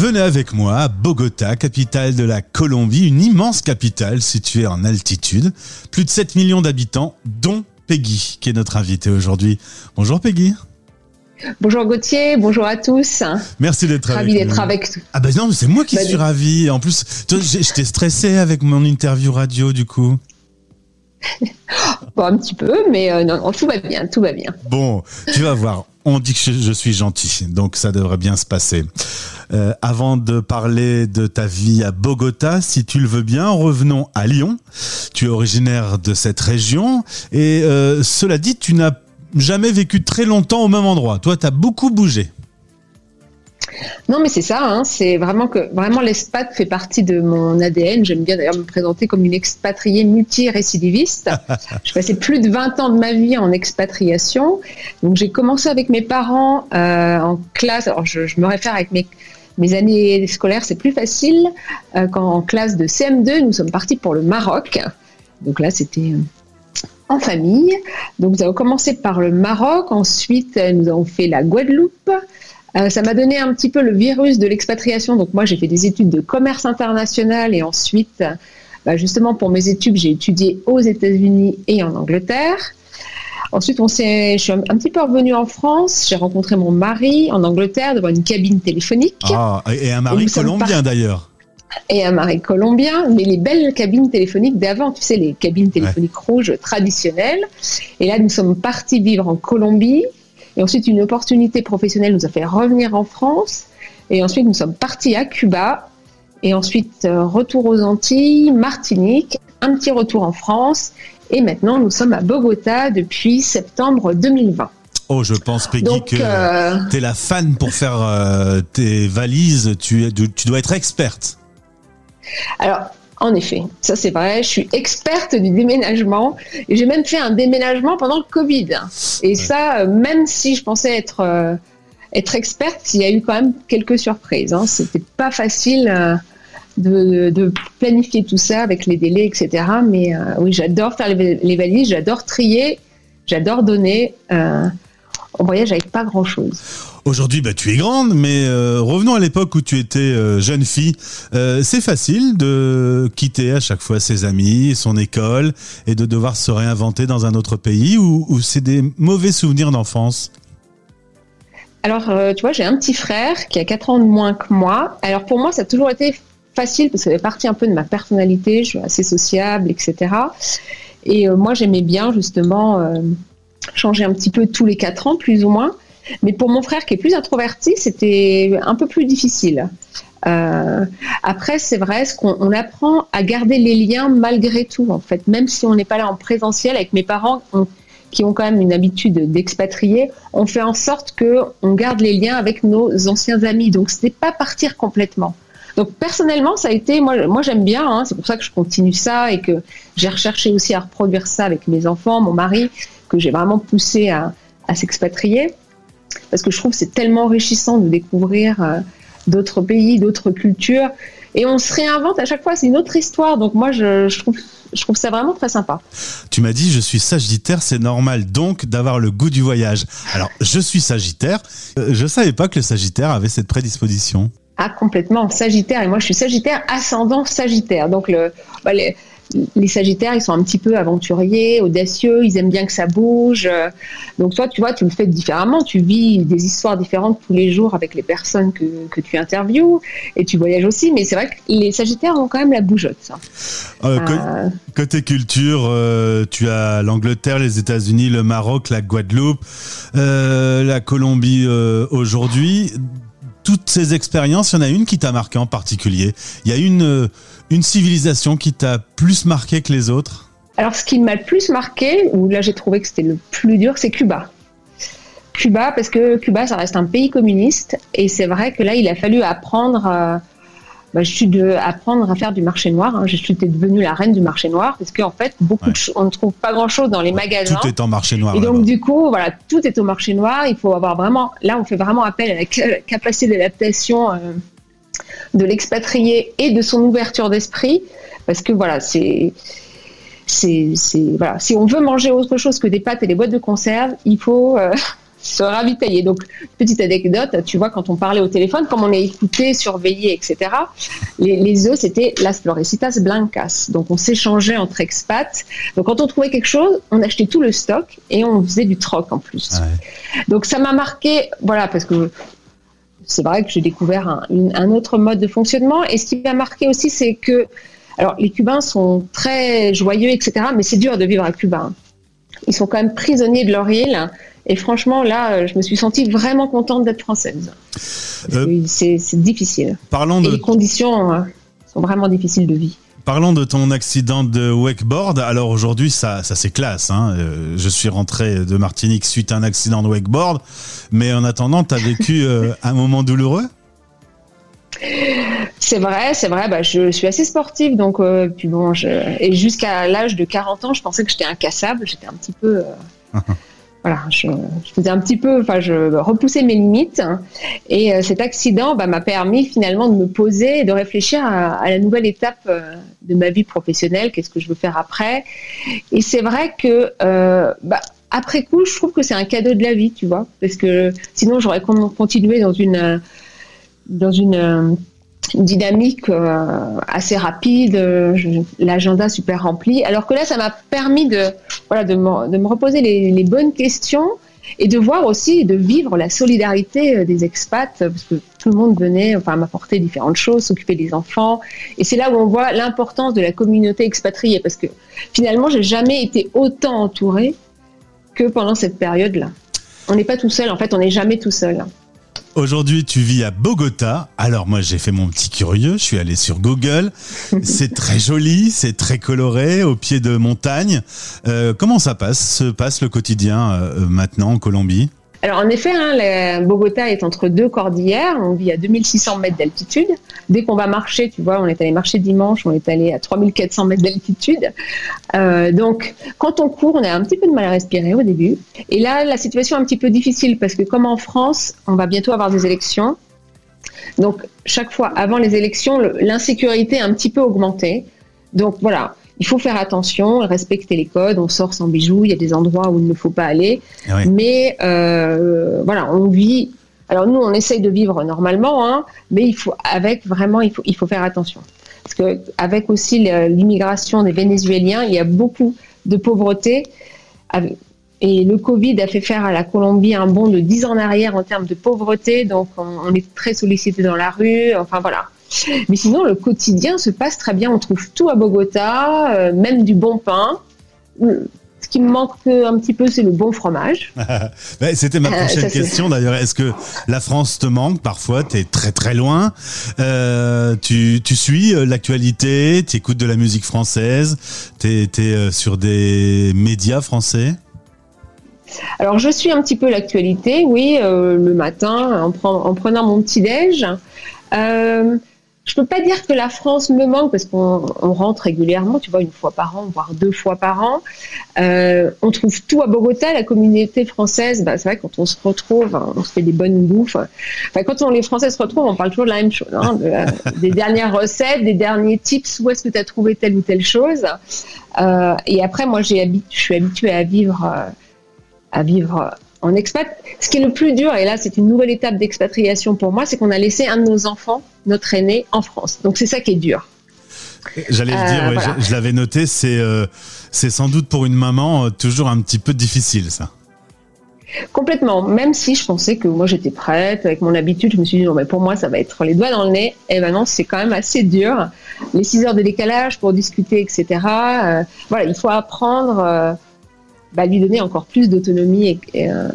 Venez avec moi à Bogota, capitale de la Colombie, une immense capitale située en altitude. Plus de 7 millions d'habitants, dont Peggy, qui est notre invitée aujourd'hui. Bonjour Peggy. Bonjour Gauthier, bonjour à tous. Merci d'être ravi d'être avec toi. Ah ben non, c'est moi qui bah, suis ravi. En plus, j'étais stressé avec mon interview radio du coup. bon, un petit peu, mais euh, non, tout va bien, tout va bien. Bon, tu vas voir. On dit que je, suis gentil, donc ça devrait bien se passer. Euh, avant de parler de ta vie à Bogota, si tu le veux bien, revenons à Lyon. Tu es originaire de cette région et euh, cela dit, tu n'as jamais vécu très longtemps au même endroit. Toi, tu as beaucoup bougé. Non, mais c'est ça. Hein. c'est vraiment que vraiment l'expat fait partie de mon ADN. J'aime bien d'ailleurs me présenter comme une expatriée multi-récidiviste. je passais plus de 20 ans de ma vie en expatriation. Donc j'ai commencé avec mes parents euh, en classe. Alors je, me réfère avec mes mes années scolaires, c'est plus facile. Euh, quand en classe de CM2, nous sommes partis pour le Maroc. Donc là, c'était euh, en famille. Donc nous avons commencé par le Maroc. Ensuite, nous avons fait la Guadeloupe. Euh, ça m'a donné un petit peu le virus de l'expatriation. Donc moi, j'ai fait des études de commerce international et ensuite, bah, justement pour mes études, j'ai étudié aux États-Unis et en Angleterre. Ensuite, on je suis un, petit peu revenue en France. J'ai rencontré mon mari en Angleterre devant une cabine téléphonique. Ah, et un mari colombien d'ailleurs. Et un mari colombien, mais les belles cabines téléphoniques d'avant, tu sais, les cabines téléphoniques rouges traditionnelles. Et là, nous sommes partis vivre en Colombie. Et ensuite, une opportunité professionnelle nous a fait revenir en France. Et ensuite, nous sommes partis à Cuba. Et ensuite, euh, retour aux Antilles, Martinique, un petit retour en France. Et maintenant, nous sommes à Bogota depuis septembre 2020. Oh, je pense, Peggy, que euh, tu es la fan pour faire euh, tes valises. Tu, tu dois être experte. Alors, en effet, ça c'est vrai. Je suis experte du déménagement et j'ai même fait un déménagement pendant le Covid. Et ça, euh, même si je pensais être euh, être experte, il y a eu quand même quelques surprises. Hein. C'était pas facile euh, de, planifier tout ça avec les délais, etc. Mais oui, j'adore faire les, valises, j'adore trier, j'adore donner. on voyage avec pas grand chose. Aujourd'hui, bah, tu es grande, mais euh, revenons à l'époque où tu étais euh, jeune fille. Euh, c'est facile de quitter à chaque fois ses amis, son école, et de devoir se réinventer dans un autre pays, ou, c'est des mauvais souvenirs d'enfance? Alors, tu vois, j'ai un petit frère qui a 4 ans de moins que moi. Alors pour moi, ça a toujours été facile, parce que ça fait partie un peu de ma personnalité, je suis assez sociable, etc. Et moi, j'aimais bien justement changer un petit peu tous les 4 ans, plus ou moins. Mais pour mon frère qui est plus introverti, c'était un peu plus difficile. Euh, après, c'est vrai, ce qu'on apprend à garder les liens malgré tout, en fait, même si on n'est pas là en présentiel avec mes parents. qui ont quand même une habitude d'expatrier, on fait en sorte que on garde les liens avec nos anciens amis. Donc, ce n'est pas partir complètement. Donc personnellement, ça a été, moi, moi j'aime bien, hein, c'est pour ça que je continue ça et que j'ai recherché aussi à reproduire ça avec mes enfants, mon mari, que j'ai vraiment poussé à, s'expatrier parce que je trouve que c'est tellement enrichissant de découvrir euh, d'autres pays, d'autres cultures. Et on se réinvente à chaque fois, c'est une autre histoire. Donc moi, je, trouve, ça vraiment très sympa. Tu m'as dit, je suis sagittaire, c'est normal donc d'avoir le goût du voyage. Alors, je suis sagittaire. Euh, je savais pas que le sagittaire avait cette prédisposition. Ah, complètement. Sagittaire. Et moi, je suis sagittaire, ascendant sagittaire. Donc, le, bah, les, les Sagittaires, ils sont un petit peu aventuriers, audacieux, ils aiment bien que ça bouge. Donc toi, tu vois, tu le fais différemment. Tu vis des histoires différentes tous les jours avec les personnes que, que tu interviews et tu voyages aussi. Mais c'est vrai que les Sagittaires ont quand même la bougeotte. Ça. Euh, euh, côté culture, euh, tu as l'Angleterre, les États-Unis, le Maroc, la Guadeloupe, la Colombie aujourd'hui toutes ces expériences, il y en a une qui t'a marqué en particulier. Il y a une, une civilisation qui t'a plus marqué que les autres Alors, ce qui m'a le plus marqué, ou là j'ai trouvé que c'était le plus dur, c'est Cuba. Cuba, parce que Cuba, ça reste un pays communiste, et c'est vrai que là, il a fallu apprendre. Bah, je suis de apprendre à faire du marché noir. Hein. Je suis devenue la reine du marché noir parce qu'en fait, beaucoup on ne trouve pas grand-chose dans les magasins. Tout est en marché noir. Et donc du coup, voilà, tout est au marché noir. Il faut avoir vraiment, là, on fait vraiment appel à la capacité d'adaptation euh, de l'expatrié et de son ouverture d'esprit, parce que voilà, c'est c'est voilà, si on veut manger autre chose que des pâtes et des boîtes de conserve, il faut euh, se ravitailler. Donc, petite anecdote, tu vois, quand on parlait au téléphone, comme on est écouté, surveillé, etc., les, les œufs, c'était Las Florecitas Blancas. Donc, on s'échangeait entre expats. Donc, quand on trouvait quelque chose, on achetait tout le stock et on faisait du troc en plus. Donc, ça m'a marqué, voilà, parce que c'est vrai que j'ai découvert un, un, autre mode de fonctionnement. Et ce qui m'a marqué aussi, c'est que, alors, les Cubains sont très joyeux, etc., mais c'est dur de vivre à Cuba. Ils sont quand même prisonniers de leur île. Et franchement, là, je me suis sentie vraiment contente d'être française. Euh, c'est difficile. Parlons de... les conditions euh, sont vraiment difficiles de vie. Parlons de ton accident de wakeboard. Alors aujourd'hui, ça, ça c'est classe. Hein. Euh, je suis rentré de Martinique suite à un accident de wakeboard. Mais en attendant, tu as vécu un moment douloureux? C'est vrai, c'est vrai. Bah, je suis assez sportive, donc puis bon, je... et jusqu'à l'âge de 40 ans, je pensais que j'étais incassable. J'étais un petit peu, voilà, je, faisais un petit peu, enfin, je repoussais mes limites. et euh, cet accident bah, m'a permis finalement de me poser et de réfléchir à, la nouvelle étape euh, de ma vie professionnelle. Qu'est-ce que je veux faire après Et c'est vrai que euh, bah, après coup, je trouve que c'est un cadeau de la vie, tu vois, parce que sinon j'aurais continué dans une dans une dynamique euh, assez rapide, l'agenda super rempli. Alors que là, ça m'a permis de, voilà, de me reposer les, les, bonnes questions et de voir aussi, de vivre la solidarité euh, des expats, parce que tout le monde venait enfin, m'apporter différentes choses, s'occuper des enfants. Et c'est là où on voit l'importance de la communauté expatriée, parce que finalement, j'ai jamais été autant entourée que pendant cette période-là. On n'est pas tout seul, en fait, on n'est jamais tout seul. Aujourd'hui, tu vis à Bogota. Alors moi, j'ai fait mon petit curieux. Je suis allé sur Google. C'est très joli, c'est très coloré, au pied de montagne. Euh, comment ça passe, se passe le quotidien euh, maintenant en Colombie? Alors en effet, hein, Bogota est entre deux cordillères, on vit à 2600 mètres d'altitude. Dès qu'on va marcher, tu vois, on est allé marcher dimanche, on est allé à 3400 mètres d'altitude. Euh, donc quand on court, on a un petit peu de mal à respirer au début. Et là, la situation est un petit peu difficile parce que comme en France, on va bientôt avoir des élections. Donc chaque fois avant les élections, l'insécurité a un petit peu augmenté. Donc voilà, il faut faire attention, respecter les codes. On sort sans bijoux. Il y a des endroits où il ne faut pas aller. Ah mais euh, voilà, on vit. Alors nous, on essaye de vivre normalement, hein, mais il faut avec vraiment, il faut il faut faire attention parce que avec aussi l'immigration des Vénézuéliens, il y a beaucoup de pauvreté. Et le Covid a fait faire à la Colombie un bond de 10 ans en arrière en termes de pauvreté, donc on, on est très sollicité dans la rue. Enfin voilà. Mais sinon, le quotidien se passe très bien. On trouve tout à Bogota, euh, même du bon pain. Ce qui me manque un petit peu, c'est le bon fromage. C'était ma euh, prochaine question d'ailleurs. Est-ce que la France te manque Parfois, tu es très très loin. Euh, tu, tu, suis l'actualité, tu écoutes de la musique française, tu es, sur des médias français? Alors je suis un petit peu l'actualité, oui, le matin en, en, prenant mon petit déj. Euh, je peux pas dire que la France me manque parce qu'on rentre régulièrement, tu vois, une fois par an, voire deux fois par an. Euh, on trouve tout à Bogota, la communauté française. Bah, c'est vrai quand on se retrouve, hein, on se fait des bonnes bouffes. Enfin, quand on, les Français se retrouvent, on parle toujours de la même chose, hein, des dernières recettes, des derniers tips. Où est-ce que tu as trouvé telle ou telle chose euh, Et après, moi, j'ai je suis habituée à vivre, euh, à vivre en expat. Ce qui est le plus dur, et là c'est une nouvelle étape d'expatriation pour moi, c'est qu'on a laissé un de nos enfants, notre aîné, en France. Donc c'est ça qui est dur. J'allais le dire, euh, je, l'avais noté, c'est euh, sans doute pour une maman euh, toujours un petit peu difficile ça. Complètement, même si je pensais que moi j'étais prête, avec mon habitude, je me suis dit non mais pour moi ça va être les doigts dans le nez, et maintenant c'est quand même assez dur. Les 6 heures de décalage pour discuter, etc. voilà, il faut apprendre bah, lui donner encore plus d'autonomie et, euh,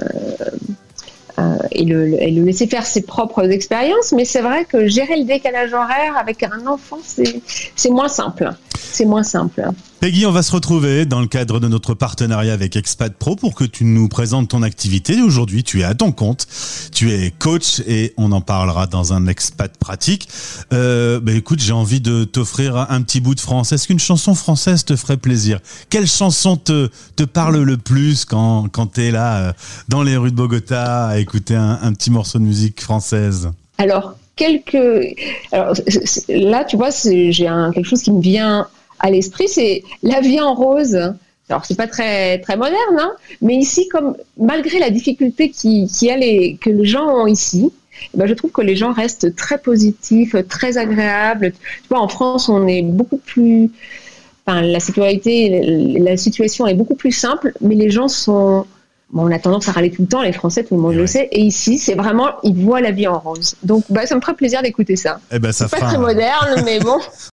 euh, et, le, et, le, laisser faire ses propres expériences. Mais c'est vrai que gérer le décalage horaire avec un enfant, c'est moins simple. C'est moins simple. Peggy, on va se retrouver dans le cadre de notre partenariat avec Expat Pro pour que tu nous présentes ton activité. Aujourd'hui, tu es à ton compte, tu es coach et on en parlera dans un expat pratique. Euh, bah écoute, j'ai envie de t'offrir un petit bout de France. Est-ce qu'une chanson française te ferait plaisir? Quelle chanson te, te parle le plus quand, quand tu es là euh, dans les rues de Bogota à écouter un, un petit morceau de musique française? Alors, quelques... Alors, là, tu vois, j'ai quelque chose qui me vient à l'esprit, c'est La vie en rose Alors c'est pas très très moderne, hein, mais ici, comme malgré la difficulté qui, qui a les, que les gens ont ici, eh ben, je trouve que les gens restent très positifs, très agréables. Tu vois, en France, on est beaucoup plus, enfin, la situation, la situation est beaucoup plus simple, mais les gens sont Bon, on a tendance à râler tout le temps, les Français, tout le monde le sait. Et ici, c'est vraiment, ils voient la vie en rose. Donc, bah, ça me ferait plaisir d'écouter ça. Eh ben, ça pas très moderne, mais bon.